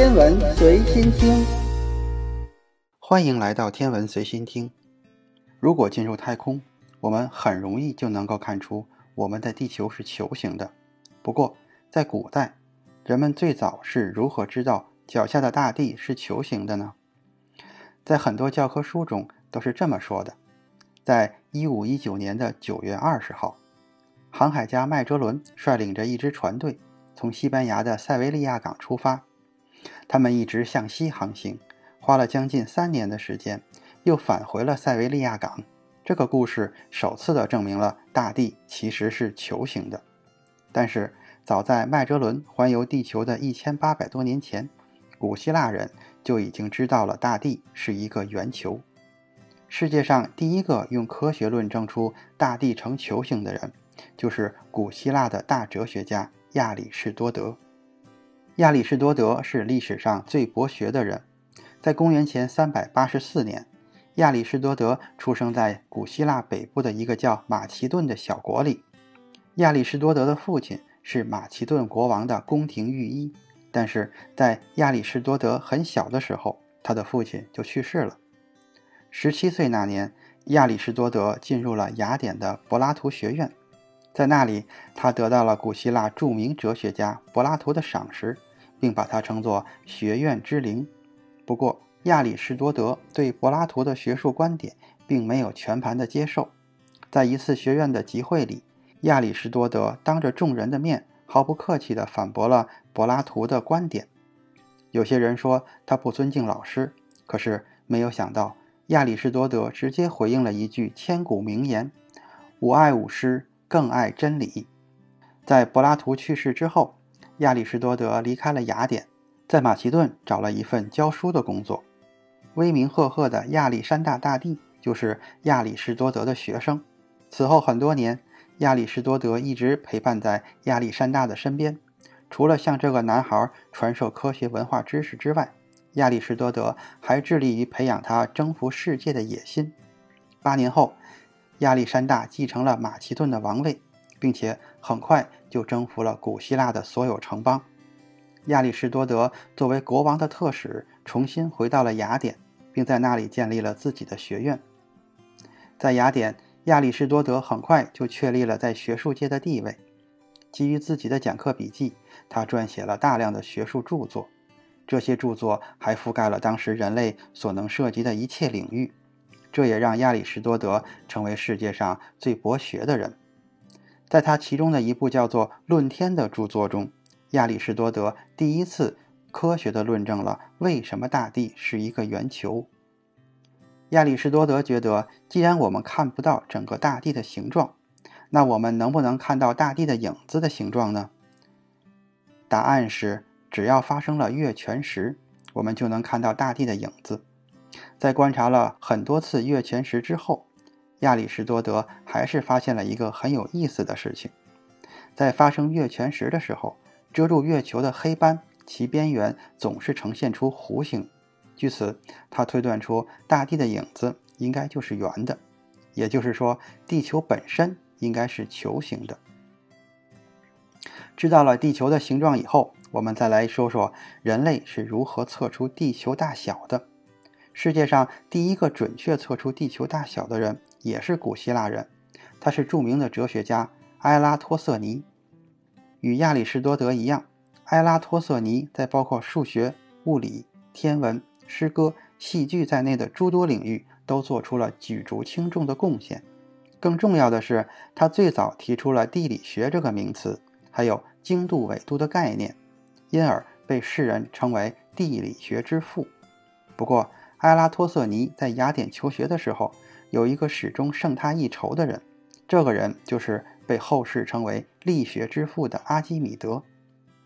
天文随心听，欢迎来到天文随心听。如果进入太空，我们很容易就能够看出我们的地球是球形的。不过，在古代，人们最早是如何知道脚下的大地是球形的呢？在很多教科书中都是这么说的：在一五一九年的九月二十号，航海家麦哲伦率领着一支船队从西班牙的塞维利亚港出发，他们一直向西航行，花了将近三年的时间，又返回了塞维利亚港。这个故事首次的证明了大地其实是球形的。但是，早在麦哲伦环游地球的一千八百多年前，古希腊人就已经知道了大地是一个圆球。世界上第一个用科学论证出大地呈球形的人，就是古希腊的大哲学家亚里士多德。亚里士多德是历史上最博学的人。在公元前三百八十四年，亚里士多德出生在古希腊北部的一个叫马其顿的小国里。亚里士多德的父亲是马其顿国王的宫廷御医，但是在亚里士多德很小的时候，他的父亲就去世了。十七岁那年，亚里士多德进入了雅典的柏拉图学院，在那里，他得到了古希腊著名哲学家柏拉图的赏识，并把它称作“学院之灵”。不过，亚里士多德对柏拉图的学术观点并没有全盘的接受，在一次学院的集会里。亚里士多德当着众人的面，毫不客气地反驳了柏拉图的观点。有些人说他不尊敬老师，可是没有想到，亚里士多德直接回应了一句千古名言：“吾爱吾师，更爱真理。”在柏拉图去世之后，亚里士多德离开了雅典，在马其顿找了一份教书的工作。威名赫赫的亚历山大大帝就是亚里士多德的学生。此后很多年。亚里士多德一直陪伴在亚历山大的身边，除了向这个男孩传授科学文化知识之外，亚里士多德还致力于培养他征服世界的野心。八年后，亚历山大继承了马其顿的王位，并且很快就征服了古希腊的所有城邦。亚里士多德作为国王的特使，重新回到了雅典，并在那里建立了自己的学院。在雅典。亚里士多德很快就确立了在学术界的地位。基于自己的讲课笔记，他撰写了大量的学术著作。这些著作还覆盖了当时人类所能涉及的一切领域，这也让亚里士多德成为世界上最博学的人。在他其中的一部叫做《论天》的著作中，亚里士多德第一次科学地论证了为什么大地是一个圆球。亚里士多德觉得，既然我们看不到整个大地的形状，那我们能不能看到大地的影子的形状呢？答案是，只要发生了月全食，我们就能看到大地的影子。在观察了很多次月全食之后，亚里士多德还是发现了一个很有意思的事情：在发生月全食的时候，遮住月球的黑斑，其边缘总是呈现出弧形。据此，他推断出大地的影子应该就是圆的，也就是说，地球本身应该是球形的。知道了地球的形状以后，我们再来说说人类是如何测出地球大小的。世界上第一个准确测出地球大小的人也是古希腊人，他是著名的哲学家埃拉托瑟尼。与亚里士多德一样，埃拉托瑟尼在包括数学、物理、天文。诗歌、戏剧在内的诸多领域都做出了举足轻重的贡献。更重要的是，他最早提出了地理学这个名词，还有经度纬度的概念，因而被世人称为地理学之父。不过，埃拉托瑟尼在雅典求学的时候，有一个始终胜他一筹的人，这个人就是被后世称为力学之父的阿基米德。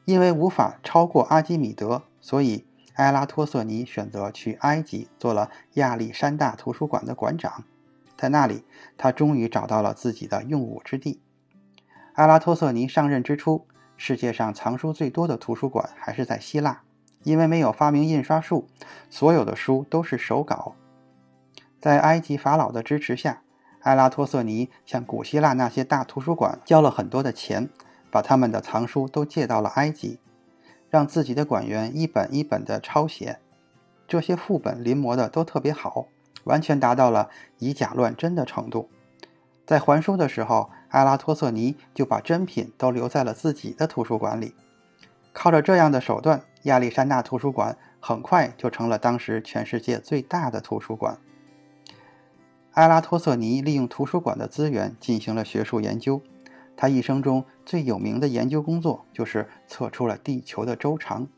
因为无法超过阿基米德，所以。埃拉托瑟尼选择去埃及做了亚历山大图书馆的馆长，在那里，他终于找到了自己的用武之地。埃拉托瑟尼上任之初，世界上藏书最多的图书馆还是在希腊，因为没有发明印刷术，所有的书都是手稿。在埃及法老的支持下，埃拉托瑟尼向古希腊那些大图书馆交了很多的钱，把他们的藏书都借到了埃及。让自己的馆员一本一本的抄写，这些副本临摹的都特别好，完全达到了以假乱真的程度。在还书的时候，阿拉托瑟尼就把真品都留在了自己的图书馆里。靠着这样的手段，亚历山大图书馆很快就成了当时全世界最大的图书馆。阿拉托瑟尼利用图书馆的资源进行了学术研究。他一生中最有名的研究工作就是测出了地球的周长。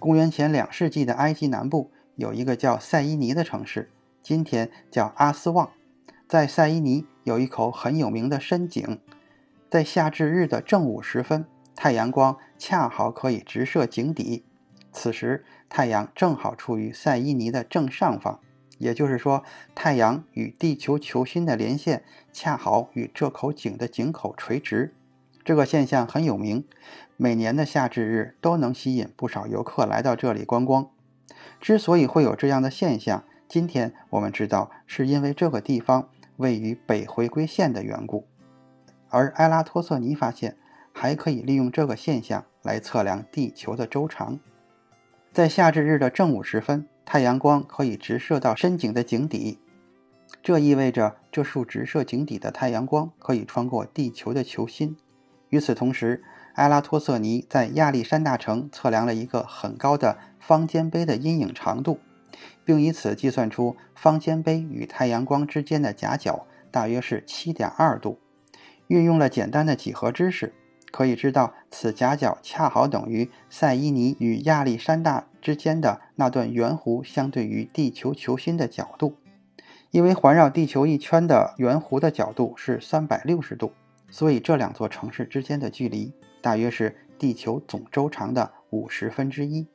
公元前两世纪的埃及南部有一个叫塞伊尼的城市，今天叫阿斯旺。在塞伊尼有一口很有名的深井，在夏至日的正午时分，太阳光恰好可以直射井底。此时，太阳正好处于塞伊尼的正上方。也就是说，太阳与地球球心的连线恰好与这口井的井口垂直。这个现象很有名，每年的夏至日都能吸引不少游客来到这里观光。之所以会有这样的现象，今天我们知道是因为这个地方位于北回归线的缘故。而埃拉托瑟尼发现，还可以利用这个现象来测量地球的周长。在夏至日的正午时分。太阳光可以直射到深井的井底，这意味着这束直射井底的太阳光可以穿过地球的球心。与此同时，埃拉托瑟尼在亚历山大城测量了一个很高的方尖碑的阴影长度，并以此计算出方尖碑与太阳光之间的夹角大约是七点二度。运用了简单的几何知识。可以知道，此夹角恰好等于塞伊尼与亚历山大之间的那段圆弧相对于地球球心的角度。因为环绕地球一圈的圆弧的角度是三百六十度，所以这两座城市之间的距离大约是地球总周长的五十分之一。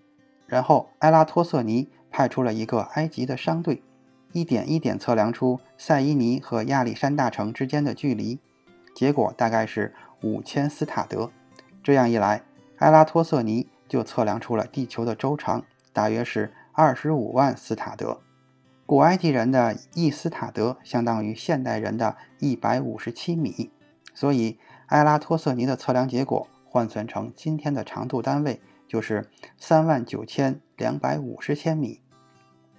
然后，埃拉托瑟尼派出了一个埃及的商队，一点一点测量出塞伊尼和亚历山大城之间的距离，结果大概是。五千斯塔德，这样一来，埃拉托瑟尼就测量出了地球的周长，大约是二十五万斯塔德。古埃及人的一斯塔德相当于现代人的一百五十七米，所以埃拉托瑟尼的测量结果换算成今天的长度单位就是三万九千两百五十千米。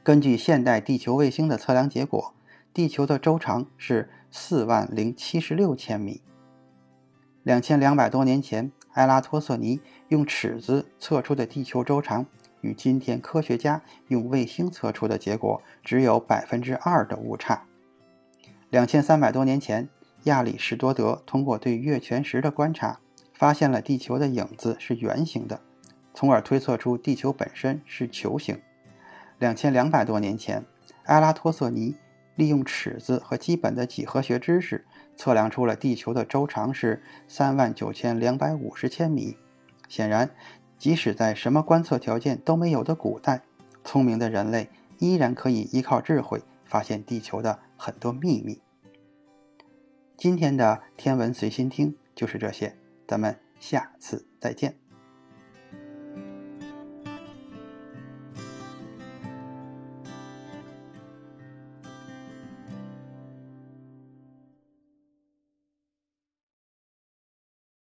根据现代地球卫星的测量结果，地球的周长是四万零七十六千米。两千两百多年前，埃拉托瑟尼用尺子测出的地球周长，与今天科学家用卫星测出的结果只有百分之二的误差。两千三百多年前，亚里士多德通过对月全食的观察，发现了地球的影子是圆形的，从而推测出地球本身是球形。两千两百多年前，埃拉托瑟尼利用尺子和基本的几何学知识。测量出了地球的周长是三万九千两百五十千米。显然，即使在什么观测条件都没有的古代，聪明的人类依然可以依靠智慧发现地球的很多秘密。今天的天文随心听就是这些，咱们下次再见。